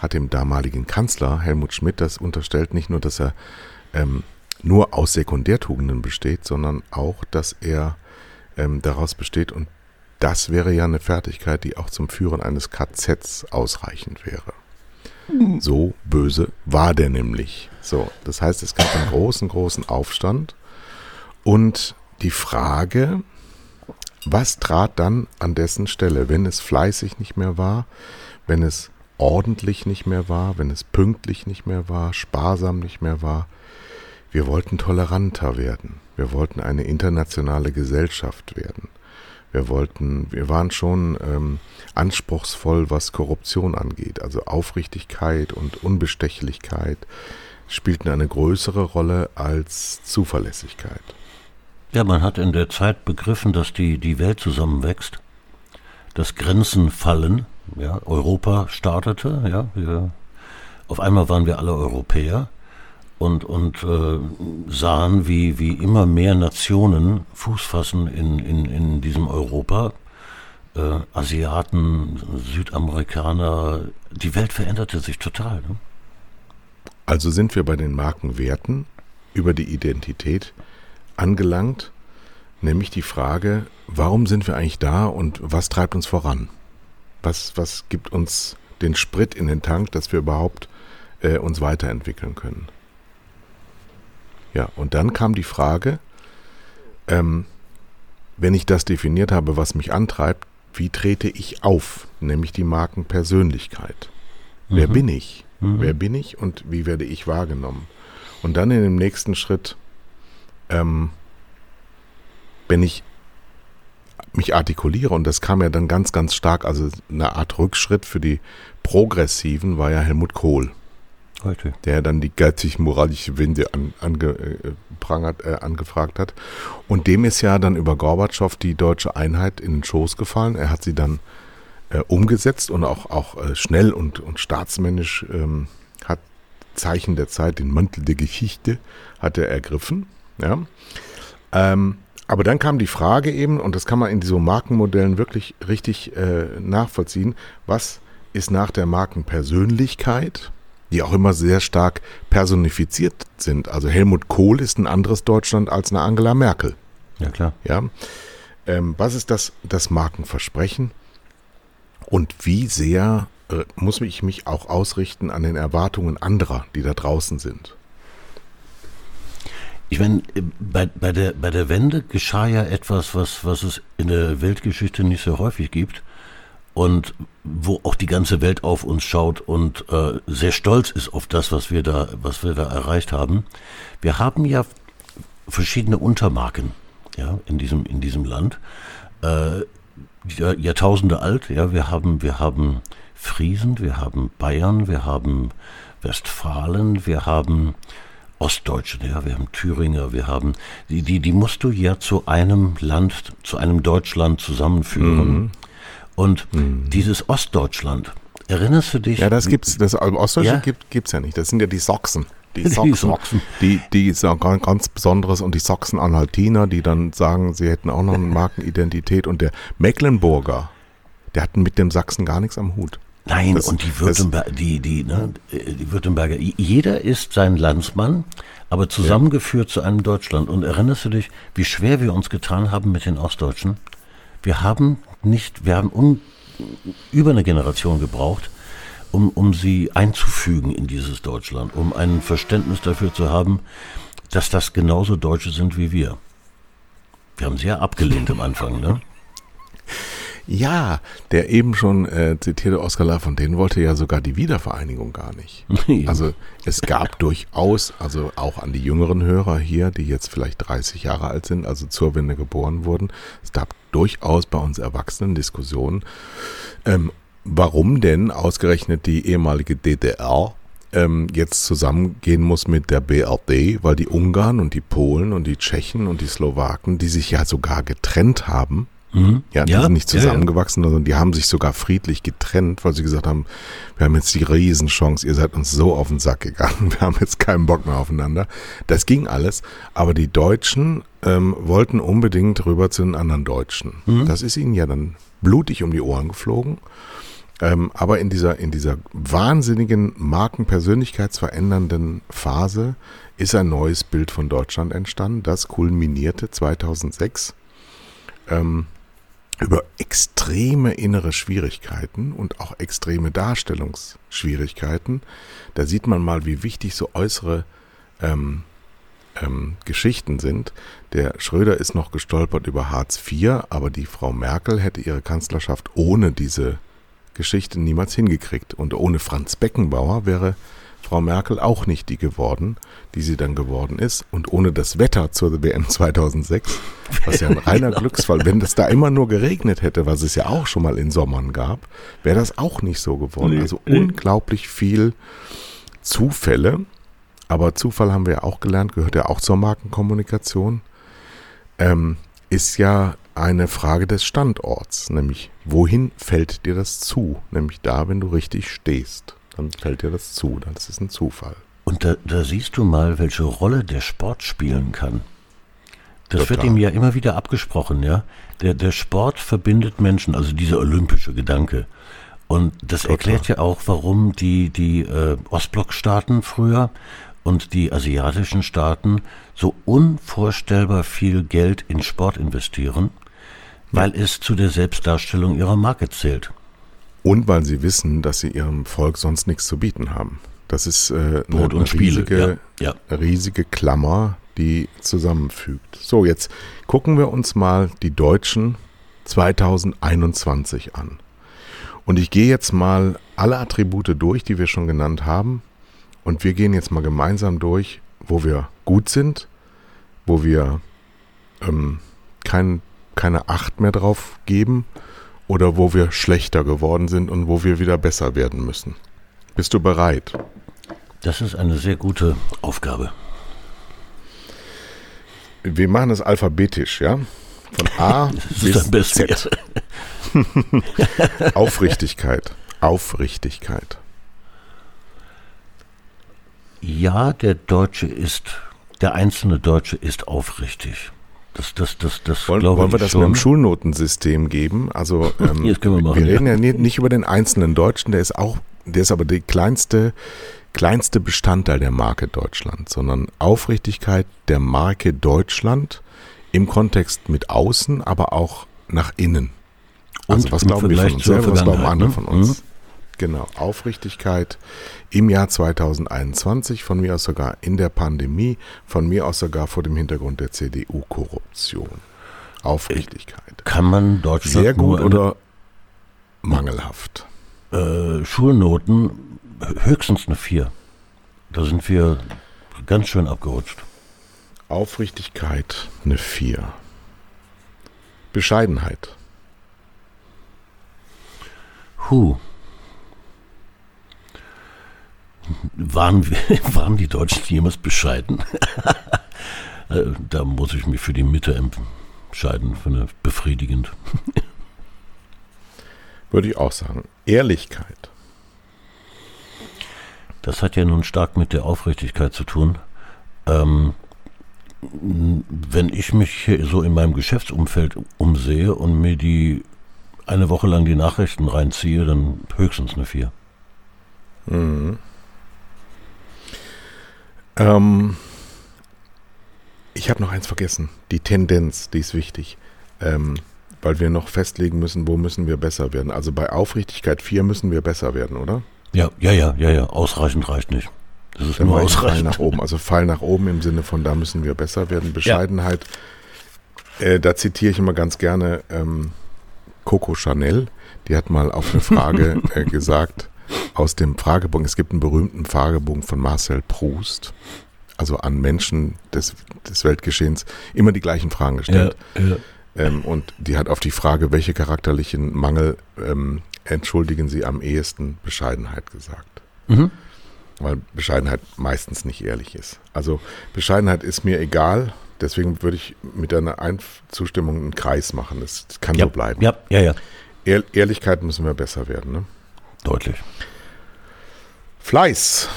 hat dem damaligen Kanzler Helmut Schmidt das unterstellt, nicht nur, dass er ähm, nur aus Sekundärtugenden besteht, sondern auch, dass er ähm, daraus besteht und das wäre ja eine Fertigkeit, die auch zum Führen eines KZs ausreichend wäre. So böse war der nämlich. So, das heißt, es gab einen großen, großen Aufstand und die Frage, was trat dann an dessen Stelle, wenn es fleißig nicht mehr war, wenn es ordentlich nicht mehr war, wenn es pünktlich nicht mehr war, sparsam nicht mehr war? Wir wollten toleranter werden. Wir wollten eine internationale Gesellschaft werden. Wir wollten, wir waren schon ähm, anspruchsvoll, was Korruption angeht. Also Aufrichtigkeit und Unbestechlichkeit spielten eine größere Rolle als Zuverlässigkeit. Ja, man hat in der Zeit begriffen, dass die, die Welt zusammenwächst, dass Grenzen fallen. Ja, Europa startete, ja, wir, auf einmal waren wir alle Europäer und, und äh, sahen, wie, wie immer mehr Nationen Fuß fassen in, in, in diesem Europa. Äh, Asiaten, Südamerikaner, die Welt veränderte sich total. Ne? Also sind wir bei den Markenwerten über die Identität angelangt, nämlich die Frage, warum sind wir eigentlich da und was treibt uns voran? Was, was gibt uns den Sprit in den Tank, dass wir überhaupt äh, uns weiterentwickeln können? Ja, und dann kam die Frage, ähm, wenn ich das definiert habe, was mich antreibt, wie trete ich auf? Nämlich die Markenpersönlichkeit. Mhm. Wer bin ich? Mhm. Wer bin ich und wie werde ich wahrgenommen? Und dann in dem nächsten Schritt, ähm, wenn ich mich artikuliere, und das kam ja dann ganz, ganz stark, also eine Art Rückschritt für die Progressiven war ja Helmut Kohl. Heute. Der dann die geistig-moralische Wende an, ange, äh, äh, angefragt hat. Und dem ist ja dann über Gorbatschow die deutsche Einheit in den Schoß gefallen. Er hat sie dann äh, umgesetzt und auch, auch äh, schnell und, und staatsmännisch ähm, hat Zeichen der Zeit, den Mantel der Geschichte, hat er ergriffen. Ja. Ähm, aber dann kam die Frage eben, und das kann man in so Markenmodellen wirklich richtig äh, nachvollziehen, was ist nach der Markenpersönlichkeit, die auch immer sehr stark personifiziert sind. Also Helmut Kohl ist ein anderes Deutschland als eine Angela Merkel. Ja, klar. Ja. Ähm, was ist das, das Markenversprechen? Und wie sehr äh, muss ich mich auch ausrichten an den Erwartungen anderer, die da draußen sind? Ich meine, bei, bei, der, bei der Wende geschah ja etwas, was, was es in der Weltgeschichte nicht so häufig gibt und wo auch die ganze Welt auf uns schaut und äh, sehr stolz ist auf das, was wir da, was wir da erreicht haben. Wir haben ja verschiedene Untermarken, ja, in diesem, in diesem Land, äh, Jahrtausende alt, ja, wir haben, wir haben Friesen, wir haben Bayern, wir haben Westfalen, wir haben Ostdeutsche, ja, wir haben Thüringer, wir haben, die, die, die musst du ja zu einem Land, zu einem Deutschland zusammenführen. Mhm. Und mhm. dieses Ostdeutschland, erinnerst du dich? Ja, das gibt's, das Ostdeutschland ja? gibt, gibt's ja nicht. Das sind ja die Sachsen. Die *laughs* Sachsen, die, Sachsen. die, die ist ja ganz Besonderes und die Sachsen-Anhaltiner, die dann sagen, sie hätten auch noch eine *laughs* Markenidentität und der Mecklenburger, der hat mit dem Sachsen gar nichts am Hut. Nein, das, und die, Württember die, die, ne, die Württemberger, jeder ist sein Landsmann, aber zusammengeführt ja. zu einem Deutschland. Und erinnerst du dich, wie schwer wir uns getan haben mit den Ostdeutschen? Wir haben nicht, wir haben un, über eine Generation gebraucht, um, um sie einzufügen in dieses Deutschland, um ein Verständnis dafür zu haben, dass das genauso Deutsche sind wie wir. Wir haben sie ja abgelehnt am Anfang, ne? *laughs* Ja, der eben schon äh, zitierte Oskar Lafontaine wollte ja sogar die Wiedervereinigung gar nicht. *laughs* Also es gab durchaus, also auch an die jüngeren Hörer hier, die jetzt vielleicht 30 Jahre alt sind, also zur Wende geboren wurden, es gab durchaus bei uns Erwachsenen Diskussionen, ähm, warum denn ausgerechnet die ehemalige DDR ähm, jetzt zusammengehen muss mit der BRD, weil die Ungarn und die Polen und die Tschechen und die Slowaken, die sich ja sogar getrennt haben, Mhm. Ja, die ja, sind nicht zusammengewachsen, sondern die haben sich sogar friedlich getrennt, weil sie gesagt haben, wir haben jetzt die Riesenchance, ihr seid uns so auf den Sack gegangen, *laughs* wir haben jetzt keinen Bock mehr aufeinander. Das ging alles, aber die Deutschen ähm, wollten unbedingt rüber zu den anderen Deutschen. Mhm. Das ist ihnen ja dann blutig um die Ohren geflogen. Ähm, aber in dieser, in dieser wahnsinnigen Markenpersönlichkeitsverändernden Phase ist ein neues Bild von Deutschland entstanden. Das kulminierte 2006. Ähm, über extreme innere Schwierigkeiten und auch extreme Darstellungsschwierigkeiten. Da sieht man mal, wie wichtig so äußere ähm, ähm, Geschichten sind. Der Schröder ist noch gestolpert über Hartz IV, aber die Frau Merkel hätte ihre Kanzlerschaft ohne diese Geschichte niemals hingekriegt. Und ohne Franz Beckenbauer wäre Frau Merkel auch nicht die geworden, die sie dann geworden ist. Und ohne das Wetter zur WM 2006, was ja ein *laughs* reiner genau. Glücksfall, wenn das da immer nur geregnet hätte, was es ja auch schon mal in Sommern gab, wäre das auch nicht so geworden. Nee, also nee. unglaublich viel Zufälle. Aber Zufall haben wir ja auch gelernt, gehört ja auch zur Markenkommunikation. Ähm, ist ja eine Frage des Standorts, nämlich wohin fällt dir das zu? Nämlich da, wenn du richtig stehst dann fällt dir das zu. Das ist ein Zufall. Und da, da siehst du mal, welche Rolle der Sport spielen kann. Das Total. wird ihm ja immer wieder abgesprochen, ja. Der, der Sport verbindet Menschen, also dieser olympische Gedanke. Und das Total. erklärt ja auch, warum die, die äh, Ostblockstaaten früher und die asiatischen Staaten so unvorstellbar viel Geld in Sport investieren, weil es zu der Selbstdarstellung ihrer Marke zählt. Und weil sie wissen, dass sie ihrem Volk sonst nichts zu bieten haben. Das ist äh, eine, eine riesige, ja, ja. riesige Klammer, die zusammenfügt. So, jetzt gucken wir uns mal die Deutschen 2021 an. Und ich gehe jetzt mal alle Attribute durch, die wir schon genannt haben. Und wir gehen jetzt mal gemeinsam durch, wo wir gut sind, wo wir ähm, kein, keine Acht mehr drauf geben oder wo wir schlechter geworden sind und wo wir wieder besser werden müssen. Bist du bereit? Das ist eine sehr gute Aufgabe. Wir machen das alphabetisch, ja? Von A *laughs* bis Z. *laughs* Aufrichtigkeit. Aufrichtigkeit. Ja, der Deutsche ist, der einzelne Deutsche ist aufrichtig. Das, das, das, das wollen, wollen wir das schon. mit dem Schulnotensystem geben? Also *laughs* ähm, wir, machen, wir, reden ja, ja nicht über den einzelnen Deutschen, der ist auch, der ist aber die kleinste, kleinste Bestandteil der Marke Deutschland, sondern Aufrichtigkeit der Marke Deutschland im Kontext mit außen, aber auch nach innen. Also Und was im glauben wir von uns selber, was glauben andere ne? von uns? Genau, Aufrichtigkeit im Jahr 2021, von mir aus sogar in der Pandemie, von mir aus sogar vor dem Hintergrund der CDU-Korruption. Aufrichtigkeit. Kann man Deutschland Sehr gut oder mangelhaft? äh, Schulnoten höchstens eine 4. Da sind wir ganz schön abgerutscht. Aufrichtigkeit eine 4. Bescheidenheit. Huh. Waren, *laughs* waren die Deutschen jemals bescheiden? *laughs* Äh, da muss ich mich für die Mitte entscheiden, für eine befriedigend. *laughs* Würde ich auch sagen. Ehrlichkeit. Das hat ja nun stark mit der Aufrichtigkeit zu tun. Ähm, wenn ich mich hier so in meinem Geschäftsumfeld umsehe und mir die eine Woche lang die Nachrichten reinziehe, dann höchstens eine 4. Mhm. Ähm, ich habe noch eins vergessen. Die Tendenz, die ist wichtig. Ähm, weil wir noch festlegen müssen, wo müssen wir besser werden. Also bei Aufrichtigkeit 4 müssen wir besser werden, oder? Ja, ja, ja, ja, ja. Ausreichend reicht nicht. Das ist Dann nur ich Fall ausreichend. nach oben. Also Fall nach oben im Sinne von, da müssen wir besser werden. Bescheidenheit, äh, da zitiere ich immer ganz gerne ähm, Coco Chanel. Die hat mal auf eine Frage *laughs* äh, gesagt, aus dem Fragebogen, es gibt einen berühmten Fragebogen von Marcel Proust, also an Menschen des, des Weltgeschehens, immer die gleichen Fragen Ja, gestellt. ja. Ähm, und die hat auf die Frage, welche charakterlichen Mangel ähm, entschuldigen Sie am ehesten, Bescheidenheit gesagt Mhm. weil Bescheidenheit meistens nicht ehrlich ist. Also Bescheidenheit ist mir egal, deswegen würde ich mit einer Einzustimmung einen Kreis machen. Das, das kann Ja, so bleiben. ja, ja, ja. Ehr Ehrlichkeit müssen wir besser werden. Ne? Deutlich. Fleiß.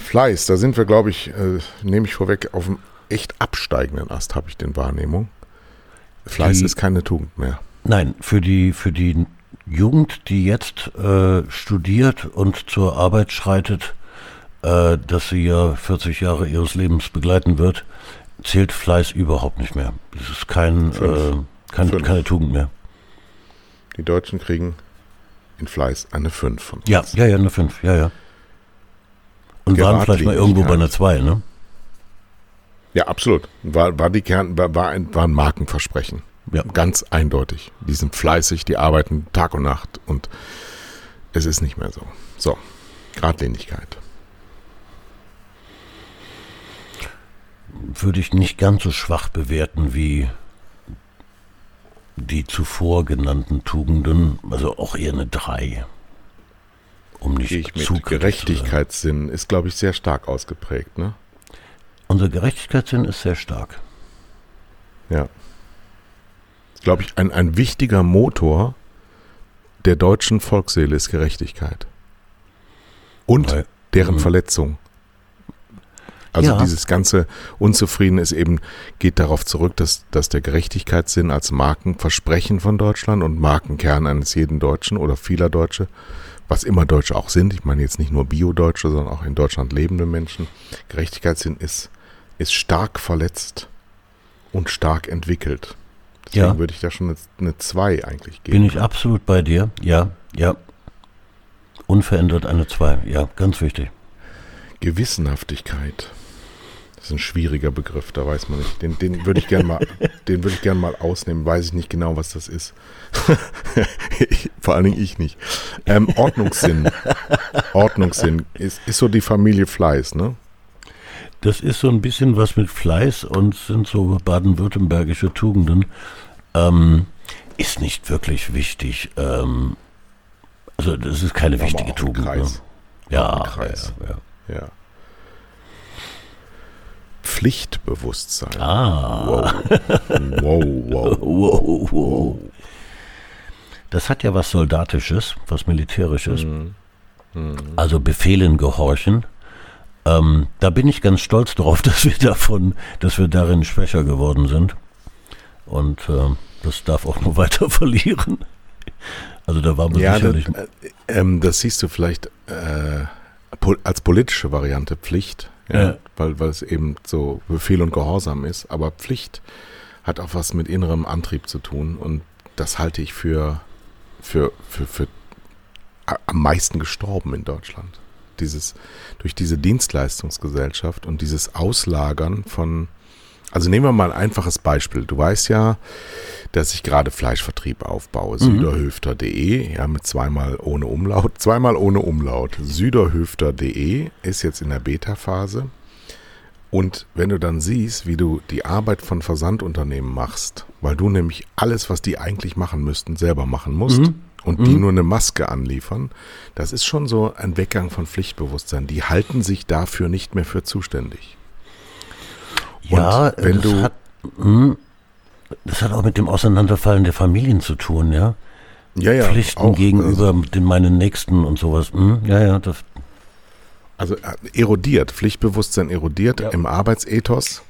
Fleiß, da sind wir, glaube ich, äh, nehme ich vorweg, auf einem echt absteigenden Ast, habe ich den Wahrnehmung. Fleiß Die- ist keine Tugend mehr. Nein, für die, für die Jugend, die jetzt äh, studiert und zur Arbeit schreitet, äh, dass sie ja 40 Jahre ihres Lebens begleiten wird, zählt Fleiß überhaupt nicht mehr. Es ist kein, äh, kein, keine Tugend mehr. Die Deutschen kriegen in Fleiß eine 5 von uns. Ja, ja, ja, eine 5, ja, ja. Und waren vielleicht mal irgendwo bei einer 2, ne? Ja, absolut. War, war, die Kern, war, war, ein, war ein Markenversprechen. Ja. Ganz eindeutig. Die sind fleißig, die arbeiten Tag und Nacht und es ist nicht mehr so. So, Gradlinigkeit. Würde ich nicht ganz so schwach bewerten wie die zuvor genannten Tugenden, also auch eher eine 3. Um nicht Gehe ich zu mit. Gerechtigkeitssinn ist, glaube ich, sehr stark ausgeprägt. Ne? Unser Gerechtigkeitssinn ist sehr stark. Ja. Glaube ich, ein, ein wichtiger Motor der deutschen Volksseele ist Gerechtigkeit. Und Weil- deren Mhm. Verletzung. Also Ja. dieses ganze Unzufrieden ist eben, geht darauf zurück, dass, dass der Gerechtigkeitssinn als Markenversprechen von Deutschland und Markenkern eines jeden Deutschen oder vieler Deutsche, was immer Deutsche auch sind, ich meine jetzt nicht nur Bio-Deutsche, sondern auch in Deutschland lebende Menschen, Gerechtigkeitssinn ist, ist stark verletzt und stark entwickelt. Deswegen Ja. würde ich da schon eine, eine 2 eigentlich geben. Bin ich absolut bei dir? Ja, ja. Unverändert eine 2. Ja, ganz wichtig. Gewissenhaftigkeit. Das ist ein schwieriger Begriff, da weiß man nicht. Den, den würde ich gerne mal, *laughs* den würde ich gerne mal ausnehmen. Weiß ich nicht genau, was das ist. *laughs* vor allen Dingen ich nicht. Ähm, Ordnungssinn. *laughs* Ordnungssinn ist, ist so die Familie Fleiß, ne? Das ist so ein bisschen was mit Fleiß und sind so baden-württembergische Tugenden. Ähm, ist nicht wirklich wichtig. Ähm, also das ist keine wichtige Tugend. Ne? Ja, ja, ja. Ja. Pflichtbewusstsein. Ah. Wow. Wow, *laughs* wow. Wow, wow. Das hat ja was Soldatisches, was Militärisches. Mhm. Also Befehlen gehorchen. Ähm, da bin ich ganz stolz darauf, *laughs* dass wir davon, dass wir darin schwächer geworden sind. Und ähm, das darf auch nur *laughs* weiter verlieren. Also da waren wir Ja, das, sicherlich. äh, ähm, das siehst du vielleicht äh, als politische Variante Pflicht, ja. Weil, weil es eben so Befehl und Gehorsam ist. Aber Pflicht hat auch was mit innerem Antrieb zu tun und das halte ich für, für, für, für am meisten gestorben in Deutschland. Dieses, durch diese Dienstleistungsgesellschaft und dieses Auslagern von, also nehmen wir mal ein einfaches Beispiel. Du weißt ja, dass ich gerade Fleischvertrieb aufbaue. Mhm. Süderhöfter.de, ja, mit zweimal ohne Umlaut. *laughs* Zweimal ohne Umlaut. Süderhöfter.de ist jetzt in der Beta-Phase. Und wenn du dann siehst, wie du die Arbeit von Versandunternehmen machst, weil du nämlich alles, was die eigentlich machen müssten, selber machen musst mhm. und mhm. die nur eine Maske anliefern, das ist schon so ein Weggang von Pflichtbewusstsein. Die halten sich dafür nicht mehr für zuständig. Ja, und wenn das du hat, mh, das hat auch mit dem Auseinanderfallen der Familien zu tun, ja. Ja, ja. Pflichten auch, gegenüber also, den meinen Nächsten und sowas. Hm? Ja, ja, das, also äh, erodiert, Pflichtbewusstsein erodiert ja. im Arbeitsethos,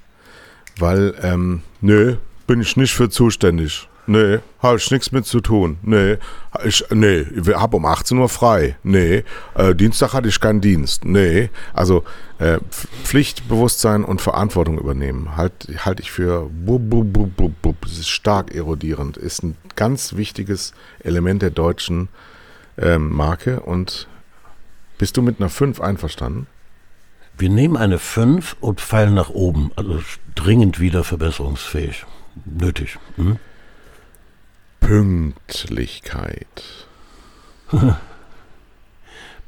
weil, ähm, nö, bin ich nicht für zuständig. Nee, habe ich nichts mit zu tun. Nee, ich, nee, ich habe um 18 Uhr frei. Nee, äh, Dienstag hatte ich keinen Dienst. Nee, also äh, Pflichtbewusstsein und Verantwortung übernehmen halte halt ich für bub, bub, bub, bub, bub, das ist stark erodierend, ist ein ganz wichtiges Element der deutschen ähm, Marke und bist du mit einer 5 einverstanden? Wir nehmen eine 5 und feilen nach oben. Also dringend wieder verbesserungsfähig. Nötig. Hm? Pünktlichkeit. *laughs*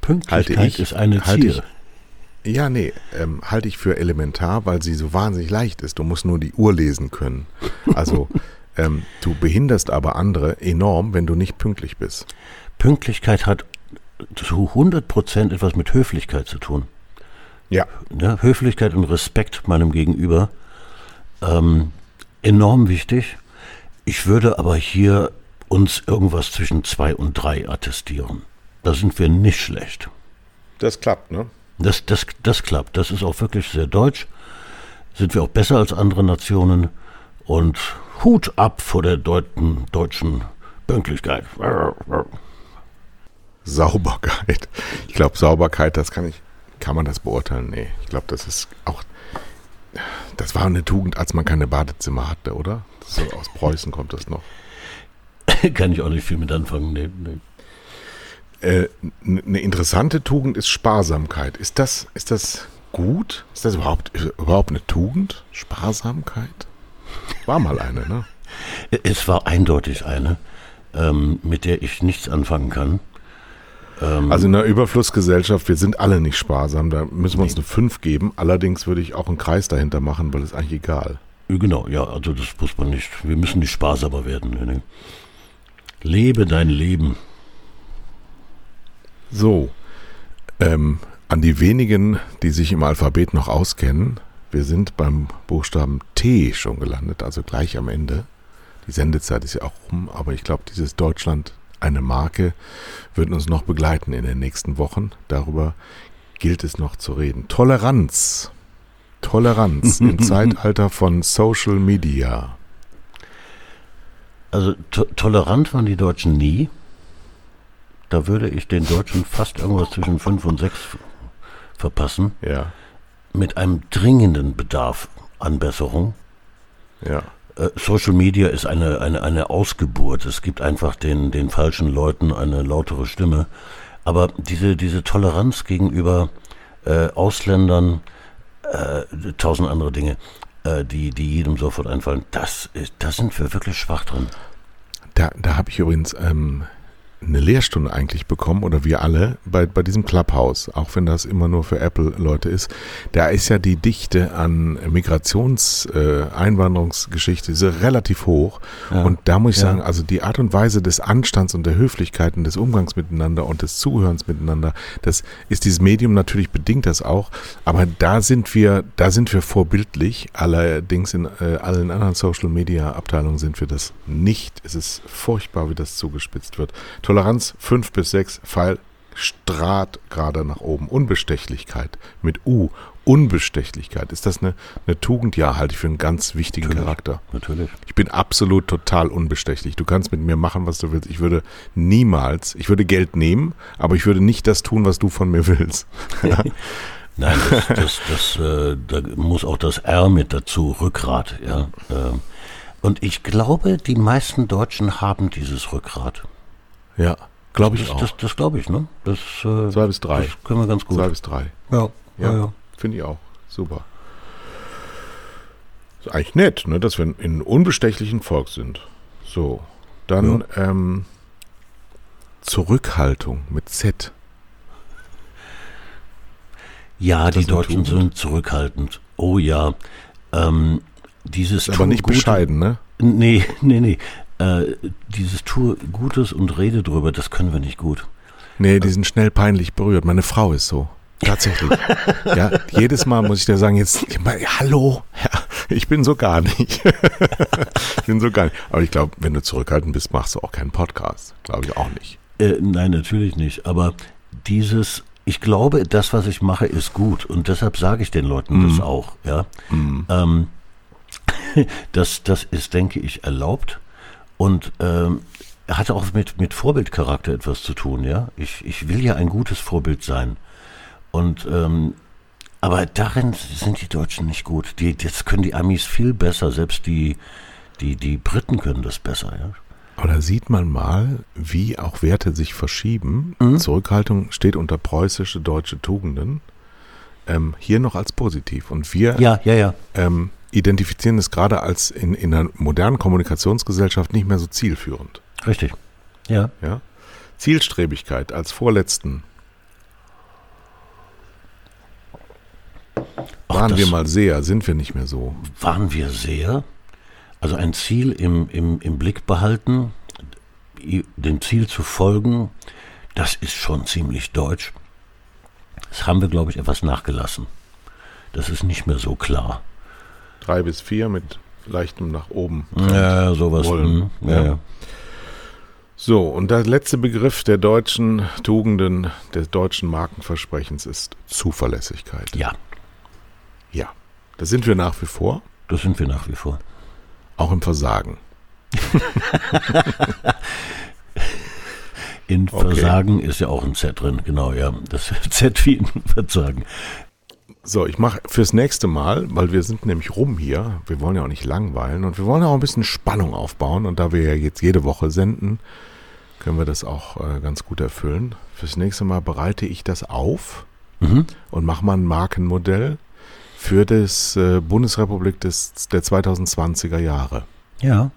Pünktlichkeit ich, ist eine Ziel. Ich, ja, nee, ähm, halte ich für elementar, weil sie so wahnsinnig leicht ist. Du musst nur die Uhr lesen können. Also, *laughs* ähm, du behinderst aber andere enorm, wenn du nicht pünktlich bist. Pünktlichkeit hat zu 100 Prozent etwas mit Höflichkeit zu tun. Ja. ja Höflichkeit und Respekt meinem Gegenüber. Ähm, enorm wichtig. Ich würde aber hier uns irgendwas zwischen zwei und drei attestieren. Da sind wir nicht schlecht. Das klappt, ne? Das, das, das klappt. Das ist auch wirklich sehr deutsch. Sind wir auch besser als andere Nationen. Und Hut ab vor der deuten, deutschen Pünktlichkeit. Sauberkeit. Ich glaube, Sauberkeit, das kann ich, kann man das beurteilen? Nee, ich glaube, das ist auch, das war eine Tugend, als man keine Badezimmer hatte, oder? So aus Preußen kommt das noch. *laughs* kann ich auch nicht viel mit anfangen, nee, nee. Äh, eine interessante Tugend ist Sparsamkeit. Ist das, ist das gut? Ist das überhaupt, überhaupt eine Tugend? Sparsamkeit? War mal eine, ne? *laughs* Es war eindeutig eine, ähm, mit der ich nichts anfangen kann. Ähm, also in einer Überflussgesellschaft, wir sind alle nicht sparsam, da müssen wir uns eine 5 geben. Allerdings würde ich auch einen Kreis dahinter machen, weil es eigentlich egal. Genau, ja, also das muss man nicht. Wir müssen nicht sparsamer werden. Ne? Lebe dein Leben. So, ähm, an die wenigen, die sich im Alphabet noch auskennen, wir sind beim Buchstaben T schon gelandet, also gleich am Ende. Die Sendezeit ist ja auch rum, aber ich glaube, dieses Deutschland eine Marke wird uns noch begleiten in den nächsten Wochen. Darüber gilt es noch zu reden. Toleranz. Toleranz im *laughs* Zeitalter von Social Media. Also to tolerant waren die Deutschen nie. Da würde ich den Deutschen fast irgendwas zwischen fünf und sechs verpassen. Ja. Mit einem dringenden Bedarf an Besserung. Ja. Äh, Social Media ist eine, eine, eine Ausgeburt. Es gibt einfach den, den falschen Leuten eine lautere Stimme. Aber diese, diese Toleranz gegenüber äh, Ausländern, äh, tausend andere Dinge, äh, die, die jedem sofort einfallen, das, da sind wir wirklich schwach drin. Da, da habe ich übrigens ähm, eine Lehrstunde eigentlich bekommen oder wir alle bei, bei diesem Clubhouse, auch wenn das immer nur für Apple-Leute ist, da ist ja die Dichte an Migrations-, äh, Einwanderungsgeschichte relativ hoch. Ja. Und da muss ich ja. sagen, also die Art und Weise des Anstands und der Höflichkeit und des Umgangs miteinander und des Zuhörens miteinander, das ist dieses Medium natürlich bedingt das auch, aber da sind wir, da sind wir vorbildlich. Allerdings in äh, allen anderen Social-Media-Abteilungen sind wir das nicht. Es ist furchtbar, wie das zugespitzt wird. Toleranz 5 bis 6, Pfeil Strat gerade nach oben. Unbestechlichkeit mit U. Unbestechlichkeit. Ist das eine, eine Tugend? Ja, halte ich für einen ganz wichtigen natürlich, Charakter. Natürlich. Ich bin absolut total unbestechlich. Du kannst mit mir machen, was du willst. Ich würde niemals, ich würde Geld nehmen, aber ich würde nicht das tun, was du von mir willst. *laughs* *laughs* Nein, das, das, das, äh, da muss auch das R mit dazu, Rückgrat, ja. Äh, Und ich glaube, die meisten Deutschen haben dieses Rückgrat. Ja, glaube ich Das, auch. das, das glaube ich, ne? Das, äh, Zwei bis drei. Das können wir ganz gut. Zwei bis drei. ja, Ja, ja, ja. finde ich auch. Super. Ist eigentlich nett, ne, dass wir in einem unbestechlichen Volk sind. So, dann ähm, Zurückhaltung mit Z. Ja, die Deutschen Tugend? sind zurückhaltend. Oh ja. Ähm, dieses Ist aber nicht bescheiden, ne? Nee, *laughs* nee, nee. Äh, dieses Tue Gutes und rede drüber, das können wir nicht gut. Nee, die sind schnell peinlich berührt. Meine Frau ist so. Tatsächlich. ja, jedes Mal muss ich dir sagen, jetzt, hallo, ja, ich bin so gar nicht. *laughs* ich bin so gar nicht. Aber ich glaube, wenn du zurückhaltend bist, machst du auch keinen Podcast. Glaube ich auch nicht. Äh, nein, natürlich nicht. Aber dieses, ich glaube, das, was ich mache, ist gut. Und deshalb sage ich den Leuten Mhm. das auch. Ja? Ähm, *laughs* das, das ist, denke ich, erlaubt. Und ähm, hat auch mit, mit Vorbildcharakter etwas zu tun. Ja? Ich, ich will ja ein gutes Vorbild sein. Und ähm, aber darin sind die Deutschen nicht gut. Die, das können die Amis viel besser. Selbst die, die, die Briten können das besser. Ja? Aber da sieht man mal, wie auch Werte sich verschieben. Zurückhaltung steht unter preußische deutsche Tugenden. Ähm, hier noch als positiv. Und wir ja, ja, ja. ähm, identifizieren es gerade als in, in einer modernen Kommunikationsgesellschaft nicht mehr so zielführend. Richtig. Ja. Ja? Zielstrebigkeit als vorletzten. Ach, Waren wir mal sehr, sind wir nicht mehr so. waren wir sehr. Also ein Ziel im, im, im Blick behalten, dem Ziel zu folgen, das ist schon ziemlich deutsch. Das haben wir, glaube ich, etwas nachgelassen. Das ist nicht mehr so klar. Drei bis vier mit leichtem nach oben. Ja, sowas. Wollen. hm, Ja, Ja. So, und der letzte Begriff der deutschen Tugenden, des deutschen Markenversprechens ist Zuverlässigkeit. ja, Ja, das sind wir nach wie vor, das sind wir nach wie vor. auch im Versagen. In Okay. Versagen ist ja auch ein Z drin, genau, ja. Das *laughs* Z wie in Versagen. So, ich mache fürs nächste Mal, weil wir sind nämlich rum hier, wir wollen ja auch nicht langweilen und wir wollen ja auch ein bisschen Spannung aufbauen und da wir ja jetzt jede Woche senden, können wir das auch äh, ganz gut erfüllen. Fürs nächste Mal bereite ich das auf Mhm. und mache mal ein Markenmodell für das äh, Bundesrepublik des, der 2020er Jahre. Ja,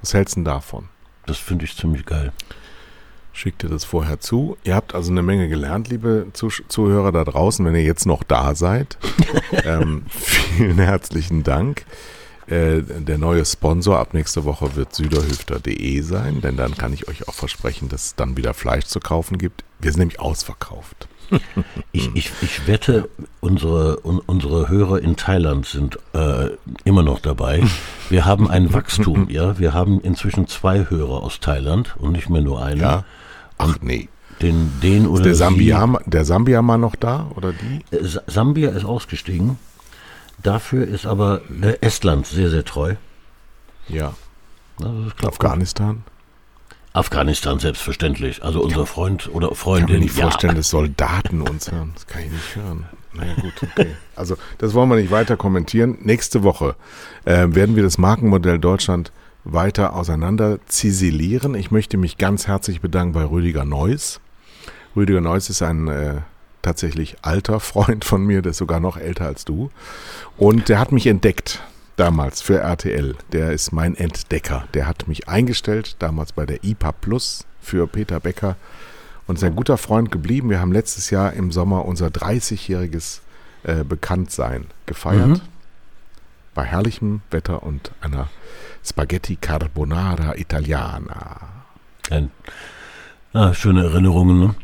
Was hältst du denn davon? das finde ich ziemlich geil. Schick dir das vorher zu. Ihr habt also eine Menge gelernt, liebe Zuh Zuhörer da draußen, wenn ihr jetzt noch da seid. *laughs* ähm, vielen herzlichen Dank. Äh, der neue Sponsor ab nächste Woche wird süderhüfter.de sein, denn dann kann ich euch auch versprechen, dass es dann wieder Fleisch zu kaufen gibt. Wir sind nämlich ausverkauft. *laughs* Ich, ich, ich wette, unsere, un, unsere Hörer in Thailand sind äh, immer noch dabei. Wir haben ein Wachstum, *laughs* ja. Wir haben inzwischen zwei Hörer aus Thailand und nicht mehr nur einen. Ja. Ach nee. Den, den oder Ist der Sambia, der Sambia mal noch da oder die? Äh, Sa- Sambia ist ausgestiegen. Dafür ist aber äh, Estland sehr, sehr treu. Ja. Gut. Afghanistan? Afghanistan selbstverständlich. Also unser Freund oder Ich kann mir Freundin. nicht vorstellen, dass Soldaten uns hören. Das kann ich nicht hören. Naja, gut, okay. Also, das wollen wir nicht weiter kommentieren. Nächste Woche äh, werden wir das Markenmodell Deutschland weiter auseinander ziselieren. Ich möchte mich ganz herzlich bedanken bei Rüdiger Neuss. Rüdiger Neuss ist ein äh, tatsächlich alter Freund von mir, der ist sogar noch älter als du. Und der hat mich entdeckt damals für RTL. Der ist mein Entdecker. Der hat mich eingestellt, damals bei der IPA Plus für Peter Becker und ist ein guter Freund geblieben. Wir haben letztes Jahr im Sommer unser 30-jähriges äh, Bekanntsein gefeiert. Mhm. Bei herrlichem Wetter und einer Spaghetti Carbonara Italiana. Ein, ah, schöne Erinnerungen. Ne?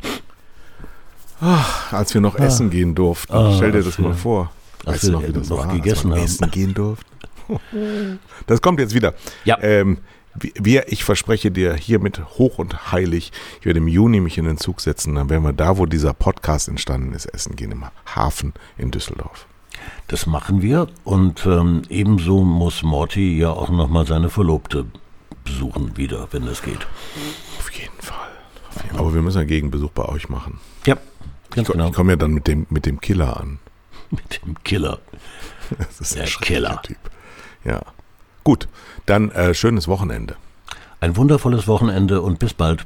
Als wir noch essen gehen durften. Ah, Stell dir das mal vor. als wir noch, wie das noch war, gegessen als wir haben. essen gehen durften? *laughs* Das kommt jetzt wieder. Ja. Ähm, wir, ich verspreche dir hiermit hoch und heilig, ich werde im Juni mich in den Zug setzen, dann werden wir da, wo dieser Podcast entstanden ist, essen gehen, im Hafen in Düsseldorf. Das machen wir und ähm, ebenso muss Morty ja auch nochmal seine Verlobte besuchen wieder, wenn es geht. Auf jeden Fall. Auf jeden Aber wir müssen einen Gegenbesuch bei euch machen. Ja, ganz Ich, genau. ich komme ja dann mit dem, mit dem Killer an. *laughs* Mit dem Killer. *laughs* Das ist Der ein Killer. Typ. Ja. Gut, dann äh, schönes Wochenende. Ein wundervolles Wochenende und bis bald.